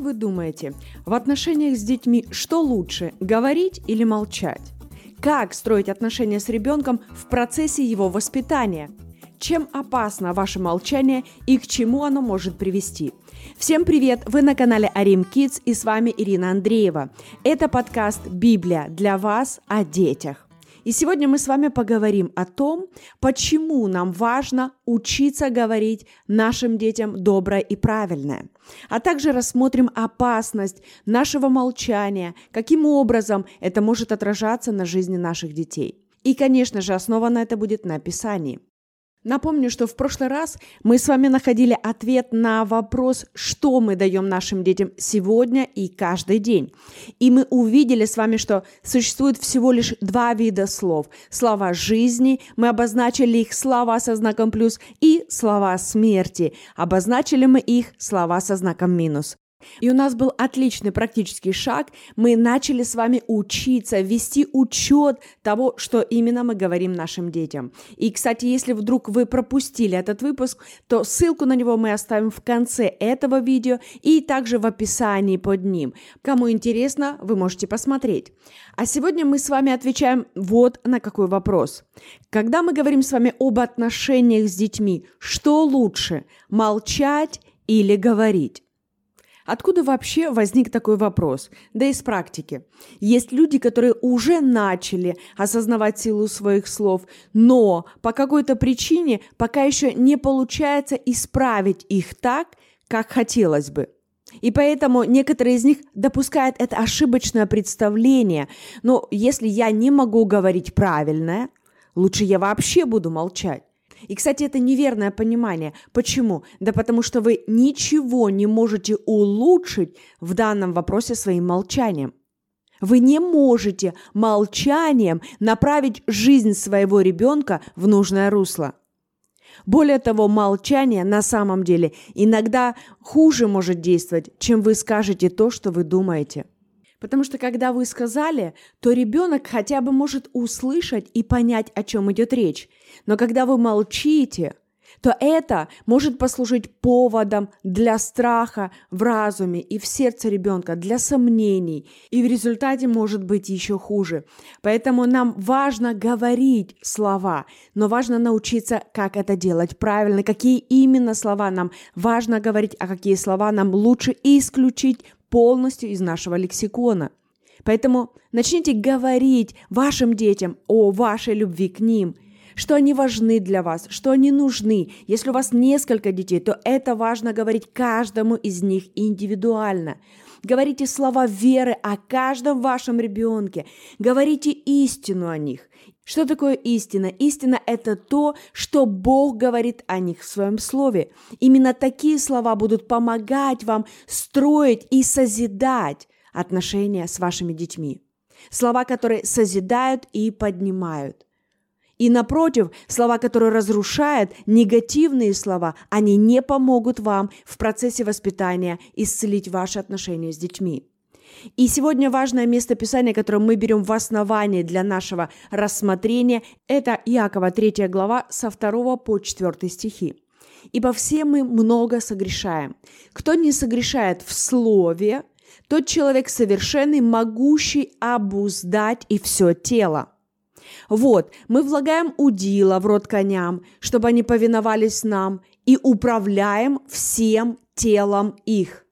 Вы думаете, в отношениях с детьми что лучше, говорить или молчать? Как строить отношения с ребенком в процессе его воспитания? Чем опасно ваше молчание и к чему оно может привести? Всем привет! Вы на канале Арим Kids и с вами Ирина Андреева. Это подкаст «Библия» для вас о детях. И сегодня мы с вами поговорим о том, почему нам важно учиться говорить нашим детям доброе и правильное. А также рассмотрим опасность нашего молчания, каким образом это может отражаться на жизни наших детей. И, конечно же, основано это будет на Писании – Напомню, что в прошлый раз мы с вами находили ответ на вопрос, что мы даем нашим детям сегодня и каждый день. И мы увидели с вами, что существует всего лишь два вида слов. Слова жизни, мы обозначили их слова со знаком плюс, и слова смерти, обозначили мы их слова со знаком минус. И у нас был отличный практический шаг. Мы начали с вами учиться, вести учет того, что именно мы говорим нашим детям. И, кстати, если вдруг вы пропустили этот выпуск, то ссылку на него мы оставим в конце этого видео и также в описании под ним. Кому интересно, вы можете посмотреть. А сегодня мы с вами отвечаем вот на какой вопрос. Когда мы говорим с вами об отношениях с детьми, что лучше, молчать или говорить? Откуда вообще возник такой вопрос? Да из практики. Есть люди, которые уже начали осознавать силу своих слов, но по какой-то причине пока еще не получается исправить их так, как хотелось бы. И поэтому некоторые из них допускают это ошибочное представление. Но если я не могу говорить правильное, лучше я вообще буду молчать. И, кстати, это неверное понимание. Почему? Да потому что вы ничего не можете улучшить в данном вопросе своим молчанием. Вы не можете молчанием направить жизнь своего ребенка в нужное русло. Более того, молчание на самом деле иногда хуже может действовать, чем вы скажете то, что вы думаете. Потому что когда вы сказали, то ребенок хотя бы может услышать и понять, о чем идет речь. Но когда вы молчите, то это может послужить поводом для страха в разуме и в сердце ребенка, для сомнений, и в результате может быть еще хуже. Поэтому нам важно говорить слова, но важно научиться, как это делать правильно, какие именно слова нам важно говорить, а какие слова нам лучше исключить полностью из нашего лексикона. Поэтому начните говорить вашим детям о вашей любви к ним, что они важны для вас, что они нужны. Если у вас несколько детей, то это важно говорить каждому из них индивидуально. Говорите слова веры о каждом вашем ребенке. Говорите истину о них. Что такое истина? Истина – это то, что Бог говорит о них в своем слове. Именно такие слова будут помогать вам строить и созидать отношения с вашими детьми. Слова, которые созидают и поднимают. И напротив, слова, которые разрушают, негативные слова, они не помогут вам в процессе воспитания исцелить ваши отношения с детьми. И сегодня важное место Писания, которое мы берем в основании для нашего рассмотрения, это Иакова 3 глава со 2 по 4 стихи. «Ибо все мы много согрешаем. Кто не согрешает в слове, тот человек совершенный, могущий обуздать и все тело. Вот, мы влагаем удила в рот коням, чтобы они повиновались нам, и управляем всем телом их.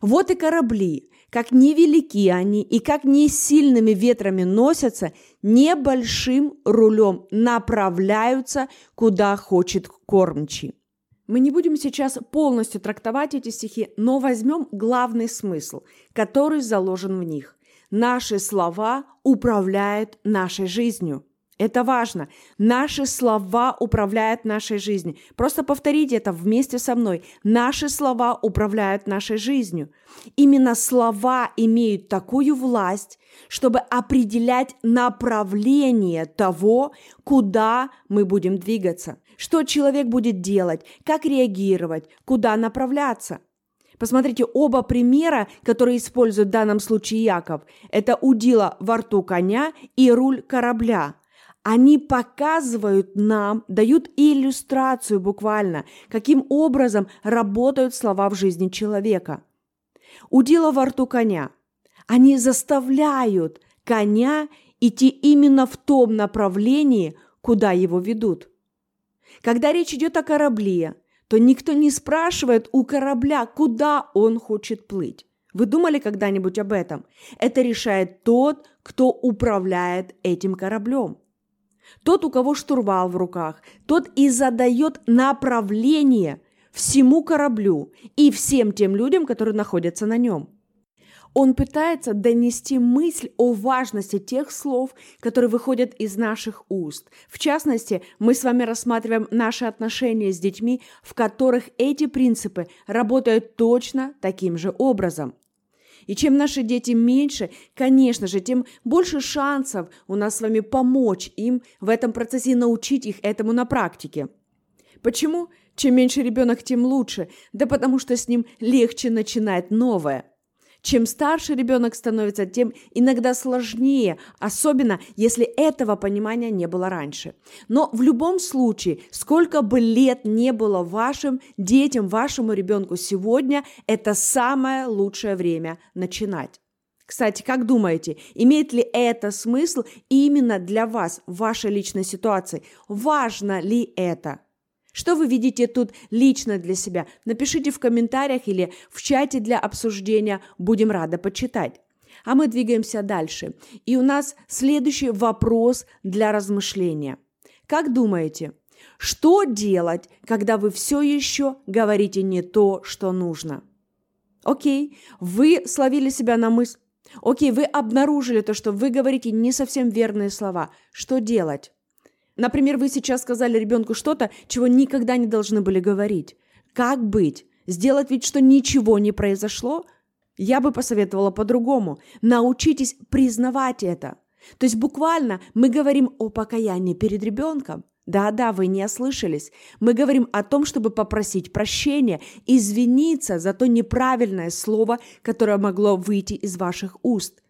Вот и корабли, как невелики они и как не сильными ветрами носятся, небольшим рулем направляются, куда хочет кормчий. Мы не будем сейчас полностью трактовать эти стихи, но возьмем главный смысл, который заложен в них. Наши слова управляют нашей жизнью. Это важно. Наши слова управляют нашей жизнью. Просто повторите это вместе со мной. Наши слова управляют нашей жизнью. Именно слова имеют такую власть, чтобы определять направление того, куда мы будем двигаться, что человек будет делать, как реагировать, куда направляться. Посмотрите, оба примера, которые использует в данном случае Яков, это удила во рту коня и руль корабля – они показывают нам, дают иллюстрацию буквально, каким образом работают слова в жизни человека. Удила во рту коня. Они заставляют коня идти именно в том направлении, куда его ведут. Когда речь идет о корабле, то никто не спрашивает у корабля, куда он хочет плыть. Вы думали когда-нибудь об этом? Это решает тот, кто управляет этим кораблем. Тот, у кого штурвал в руках, тот и задает направление всему кораблю и всем тем людям, которые находятся на нем. Он пытается донести мысль о важности тех слов, которые выходят из наших уст. В частности, мы с вами рассматриваем наши отношения с детьми, в которых эти принципы работают точно таким же образом. И чем наши дети меньше, конечно же, тем больше шансов у нас с вами помочь им в этом процессе и научить их этому на практике. Почему? Чем меньше ребенок, тем лучше. Да потому что с ним легче начинать новое – чем старше ребенок становится, тем иногда сложнее, особенно если этого понимания не было раньше. Но в любом случае, сколько бы лет не было вашим детям, вашему ребенку сегодня, это самое лучшее время начинать. Кстати, как думаете, имеет ли это смысл именно для вас в вашей личной ситуации? Важно ли это? Что вы видите тут лично для себя? Напишите в комментариях или в чате для обсуждения. Будем рады почитать. А мы двигаемся дальше. И у нас следующий вопрос для размышления. Как думаете, что делать, когда вы все еще говорите не то, что нужно? Окей, вы словили себя на мысль. Окей, вы обнаружили то, что вы говорите не совсем верные слова. Что делать? Например, вы сейчас сказали ребенку что-то, чего никогда не должны были говорить. Как быть? Сделать вид, что ничего не произошло? Я бы посоветовала по-другому. Научитесь признавать это. То есть буквально мы говорим о покаянии перед ребенком. Да-да, вы не ослышались. Мы говорим о том, чтобы попросить прощения, извиниться за то неправильное слово, которое могло выйти из ваших уст.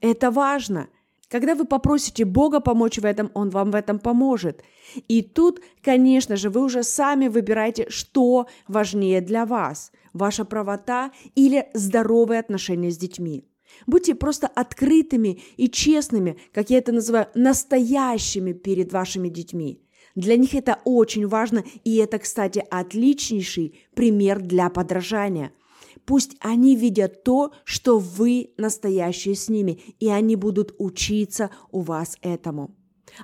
Это важно – когда вы попросите Бога помочь в этом, Он вам в этом поможет. И тут, конечно же, вы уже сами выбираете, что важнее для вас – ваша правота или здоровые отношения с детьми. Будьте просто открытыми и честными, как я это называю, настоящими перед вашими детьми. Для них это очень важно, и это, кстати, отличнейший пример для подражания – Пусть они видят то, что вы настоящие с ними, и они будут учиться у вас этому.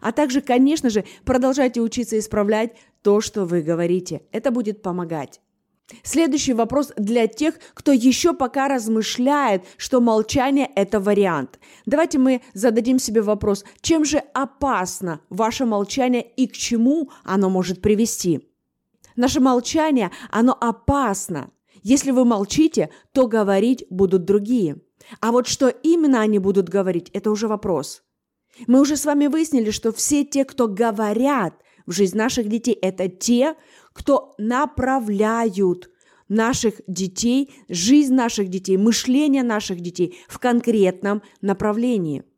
А также, конечно же, продолжайте учиться исправлять то, что вы говорите. Это будет помогать. Следующий вопрос для тех, кто еще пока размышляет, что молчание – это вариант. Давайте мы зададим себе вопрос, чем же опасно ваше молчание и к чему оно может привести? Наше молчание, оно опасно. Если вы молчите, то говорить будут другие. А вот что именно они будут говорить, это уже вопрос. Мы уже с вами выяснили, что все те, кто говорят в жизнь наших детей, это те, кто направляют наших детей, жизнь наших детей, мышление наших детей в конкретном направлении –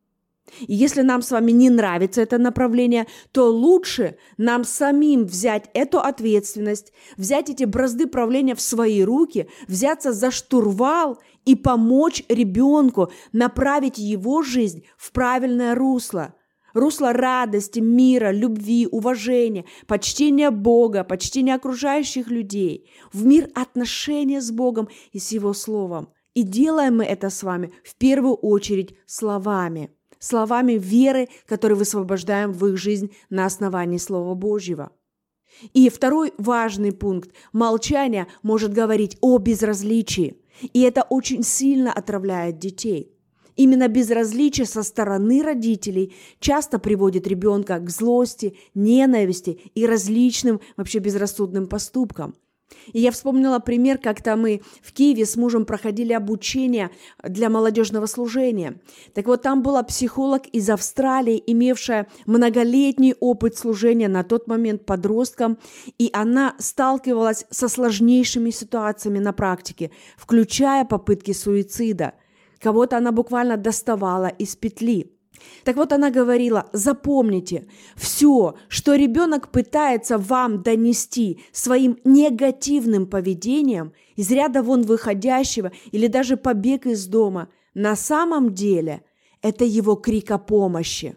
и если нам с вами не нравится это направление, то лучше нам самим взять эту ответственность, взять эти бразды правления в свои руки, взяться за штурвал и помочь ребенку направить его жизнь в правильное русло. Русло радости, мира, любви, уважения, почтения Бога, почтения окружающих людей, в мир отношения с Богом и с Его Словом. И делаем мы это с вами в первую очередь словами – словами веры, которые высвобождаем в их жизнь на основании Слова Божьего. И второй важный пункт – молчание может говорить о безразличии, и это очень сильно отравляет детей. Именно безразличие со стороны родителей часто приводит ребенка к злости, ненависти и различным вообще безрассудным поступкам – и я вспомнила пример, как-то мы в Киеве с мужем проходили обучение для молодежного служения. Так вот, там была психолог из Австралии, имевшая многолетний опыт служения на тот момент подросткам, и она сталкивалась со сложнейшими ситуациями на практике, включая попытки суицида. Кого-то она буквально доставала из петли – Так вот она говорила, запомните, все, что ребенок пытается вам донести своим негативным поведением, из ряда вон выходящего или даже побег из дома, на самом деле это его крик о помощи.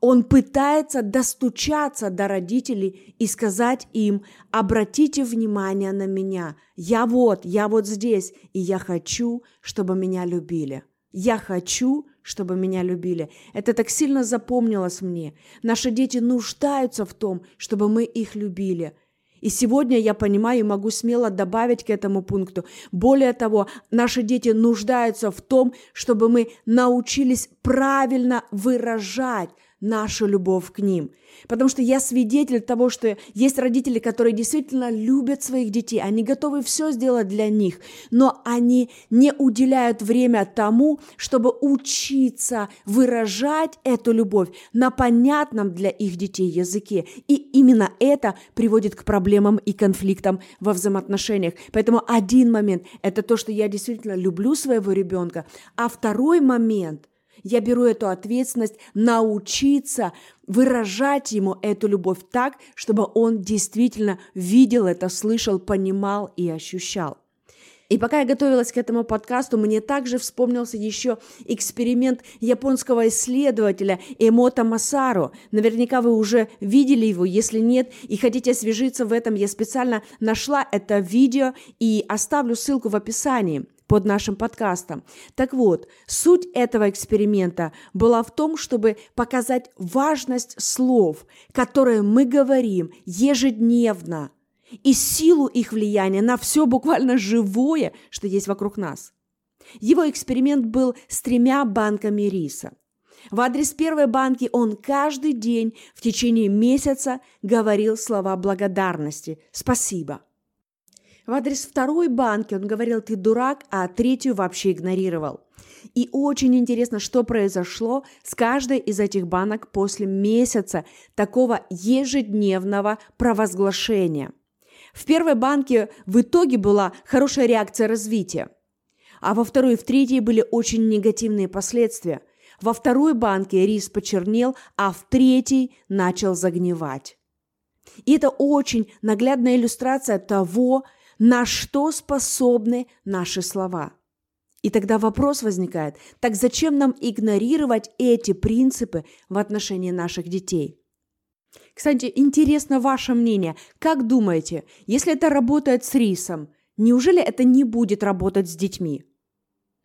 Он пытается достучаться до родителей и сказать им, обратите внимание на меня, я вот, я вот здесь, и я хочу, чтобы меня любили. Я хочу, чтобы меня любили. Это так сильно запомнилось мне. Наши дети нуждаются в том, чтобы мы их любили. И сегодня я понимаю и могу смело добавить к этому пункту. Более того, наши дети нуждаются в том, чтобы мы научились правильно выражать нашу любовь к ним. Потому что я свидетель того, что есть родители, которые действительно любят своих детей, они готовы все сделать для них, но они не уделяют время тому, чтобы учиться выражать эту любовь на понятном для их детей языке. И именно это приводит к проблемам и конфликтам во взаимоотношениях. Поэтому один момент – это то, что я действительно люблю своего ребенка, а второй момент – я беру эту ответственность научиться выражать ему эту любовь так, чтобы он действительно видел это, слышал, понимал и ощущал. И пока я готовилась к этому подкасту, мне также вспомнился еще эксперимент японского исследователя Эмота Масару. Наверняка вы уже видели его, если нет, и хотите освежиться в этом, я специально нашла это видео и оставлю ссылку в описании под нашим подкастом. Так вот, суть этого эксперимента была в том, чтобы показать важность слов, которые мы говорим ежедневно, и силу их влияния на все буквально живое, что есть вокруг нас. Его эксперимент был с тремя банками риса. В адрес первой банки он каждый день в течение месяца говорил слова благодарности «спасибо». В адрес второй банки он говорил «ты дурак», а третью вообще игнорировал. И очень интересно, что произошло с каждой из этих банок после месяца такого ежедневного провозглашения. В первой банке в итоге была хорошая реакция развития, а во второй и в третьей были очень негативные последствия. Во второй банке рис почернел, а в третьей начал загнивать. И это очень наглядная иллюстрация того, на что способны наши слова. И тогда вопрос возникает, так зачем нам игнорировать эти принципы в отношении наших детей? Кстати, интересно ваше мнение. Как думаете, если это работает с рисом, неужели это не будет работать с детьми?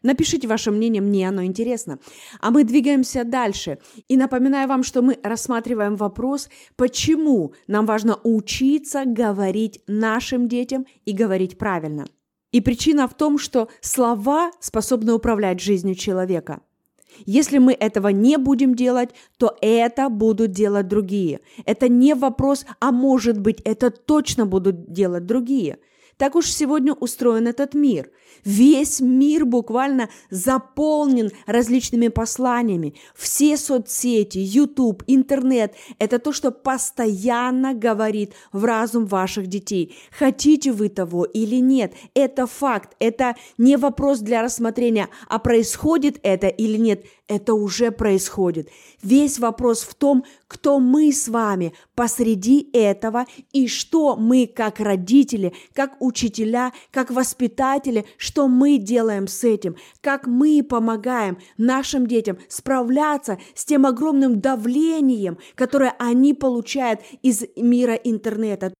Напишите ваше мнение, мне оно интересно. А мы двигаемся дальше. И напоминаю вам, что мы рассматриваем вопрос, почему нам важно учиться говорить нашим детям и говорить правильно. И причина в том, что слова способны управлять жизнью человека. Если мы этого не будем делать, то это будут делать другие. Это не вопрос, а может быть, это точно будут делать другие – так уж сегодня устроен этот мир. Весь мир буквально заполнен различными посланиями. Все соцсети, YouTube, интернет – это то, что постоянно говорит в разум ваших детей. Хотите вы того или нет, это факт, это не вопрос для рассмотрения, а происходит это или нет, это уже происходит. Весь вопрос в том, кто мы с вами посреди этого и что мы как родители, как учителя, как воспитатели, что мы делаем с этим, как мы помогаем нашим детям справляться с тем огромным давлением, которое они получают из мира интернета.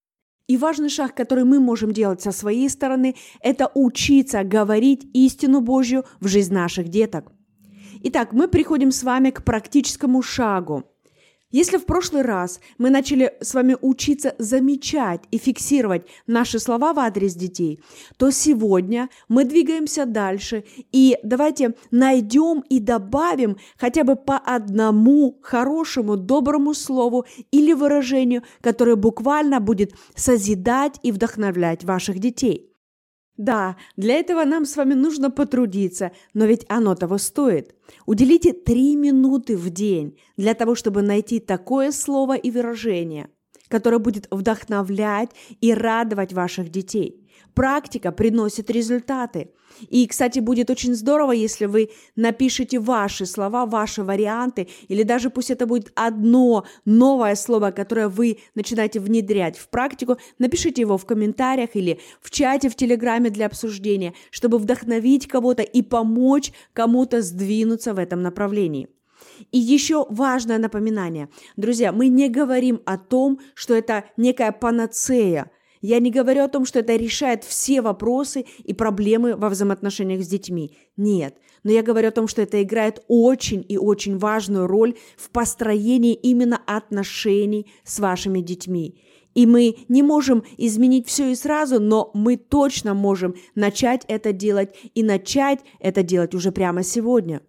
И важный шаг, который мы можем делать со своей стороны, это учиться говорить истину Божью в жизнь наших деток. Итак, мы приходим с вами к практическому шагу. Если в прошлый раз мы начали с вами учиться замечать и фиксировать наши слова в адрес детей, то сегодня мы двигаемся дальше и давайте найдем и добавим хотя бы по одному хорошему, доброму слову или выражению, которое буквально будет созидать и вдохновлять ваших детей. Да, для этого нам с вами нужно потрудиться, но ведь оно того стоит. Уделите три минуты в день для того, чтобы найти такое слово и выражение, которое будет вдохновлять и радовать ваших детей. Практика приносит результаты. И, кстати, будет очень здорово, если вы напишите ваши слова, ваши варианты, или даже пусть это будет одно новое слово, которое вы начинаете внедрять в практику, напишите его в комментариях или в чате в Телеграме для обсуждения, чтобы вдохновить кого-то и помочь кому-то сдвинуться в этом направлении. И еще важное напоминание. Друзья, мы не говорим о том, что это некая панацея – я не говорю о том, что это решает все вопросы и проблемы во взаимоотношениях с детьми. Нет. Но я говорю о том, что это играет очень и очень важную роль в построении именно отношений с вашими детьми. И мы не можем изменить все и сразу, но мы точно можем начать это делать и начать это делать уже прямо сегодня.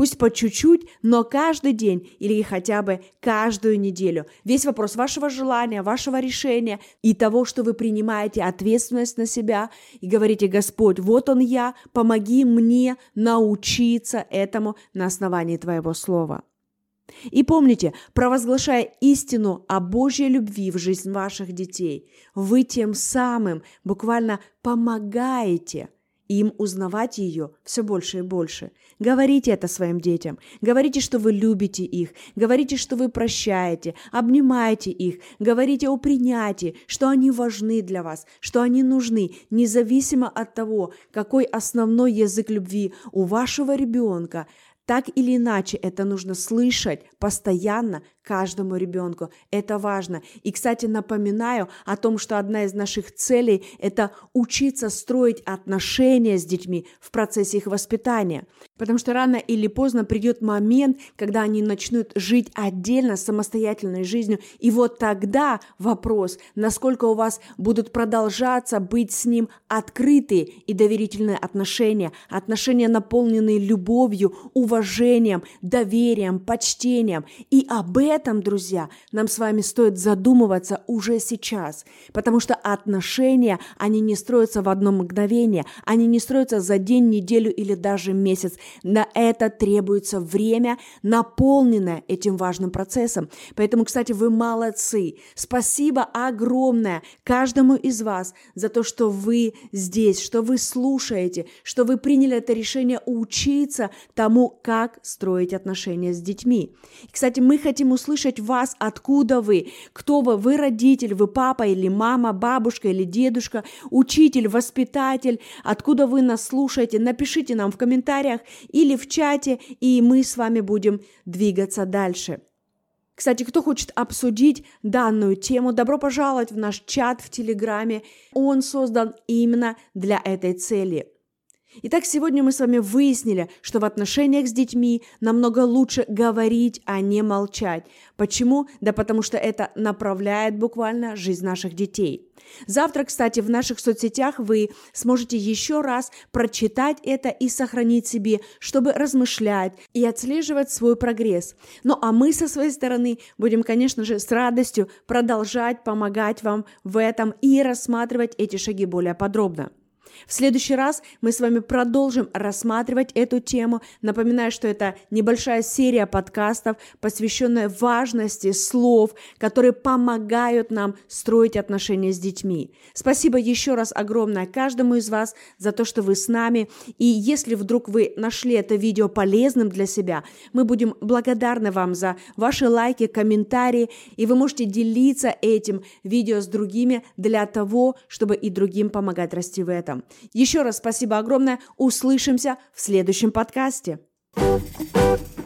Пусть по чуть-чуть, но каждый день или хотя бы каждую неделю. Весь вопрос вашего желания, вашего решения и того, что вы принимаете ответственность на себя и говорите, Господь, вот он я, помоги мне научиться этому на основании Твоего Слова. И помните, провозглашая истину о Божьей любви в жизнь ваших детей, вы тем самым буквально помогаете – им узнавать ее все больше и больше. Говорите это своим детям. Говорите, что вы любите их. Говорите, что вы прощаете. Обнимайте их. Говорите о принятии, что они важны для вас, что они нужны, независимо от того, какой основной язык любви у вашего ребенка. Так или иначе, это нужно слышать постоянно каждому ребенку. Это важно. И, кстати, напоминаю о том, что одна из наших целей – это учиться строить отношения с детьми в процессе их воспитания. Потому что рано или поздно придет момент, когда они начнут жить отдельно, самостоятельной жизнью. И вот тогда вопрос, насколько у вас будут продолжаться быть с ним открытые и доверительные отношения, отношения, наполненные любовью, уважением, доверием, почтением. И об этом этом, друзья, нам с вами стоит задумываться уже сейчас, потому что отношения, они не строятся в одно мгновение, они не строятся за день, неделю или даже месяц. На это требуется время, наполненное этим важным процессом. Поэтому, кстати, вы молодцы. Спасибо огромное каждому из вас за то, что вы здесь, что вы слушаете, что вы приняли это решение учиться тому, как строить отношения с детьми. Кстати, мы хотим услышать вас, откуда вы, кто вы, вы родитель, вы папа или мама, бабушка или дедушка, учитель, воспитатель, откуда вы нас слушаете, напишите нам в комментариях или в чате, и мы с вами будем двигаться дальше. Кстати, кто хочет обсудить данную тему, добро пожаловать в наш чат в Телеграме. Он создан именно для этой цели – Итак, сегодня мы с вами выяснили, что в отношениях с детьми намного лучше говорить, а не молчать. Почему? Да потому что это направляет буквально жизнь наших детей. Завтра, кстати, в наших соцсетях вы сможете еще раз прочитать это и сохранить себе, чтобы размышлять и отслеживать свой прогресс. Ну а мы со своей стороны будем, конечно же, с радостью продолжать помогать вам в этом и рассматривать эти шаги более подробно. В следующий раз мы с вами продолжим рассматривать эту тему. Напоминаю, что это небольшая серия подкастов, посвященная важности слов, которые помогают нам строить отношения с детьми. Спасибо еще раз огромное каждому из вас за то, что вы с нами. И если вдруг вы нашли это видео полезным для себя, мы будем благодарны вам за ваши лайки, комментарии, и вы можете делиться этим видео с другими для того, чтобы и другим помогать расти в этом. Еще раз спасибо огромное. Услышимся в следующем подкасте. thank you